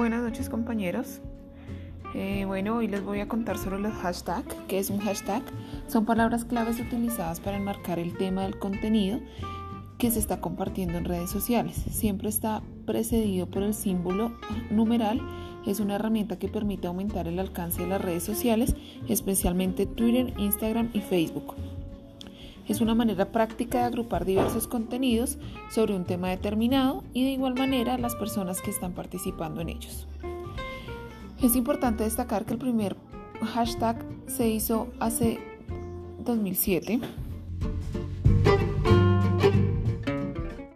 Buenas noches compañeros. Eh, bueno, hoy les voy a contar sobre los hashtags. ¿Qué es un hashtag? Son palabras claves utilizadas para enmarcar el tema del contenido que se está compartiendo en redes sociales. Siempre está precedido por el símbolo numeral. Es una herramienta que permite aumentar el alcance de las redes sociales, especialmente Twitter, Instagram y Facebook. Es una manera práctica de agrupar diversos contenidos sobre un tema determinado y de igual manera las personas que están participando en ellos. Es importante destacar que el primer hashtag se hizo hace 2007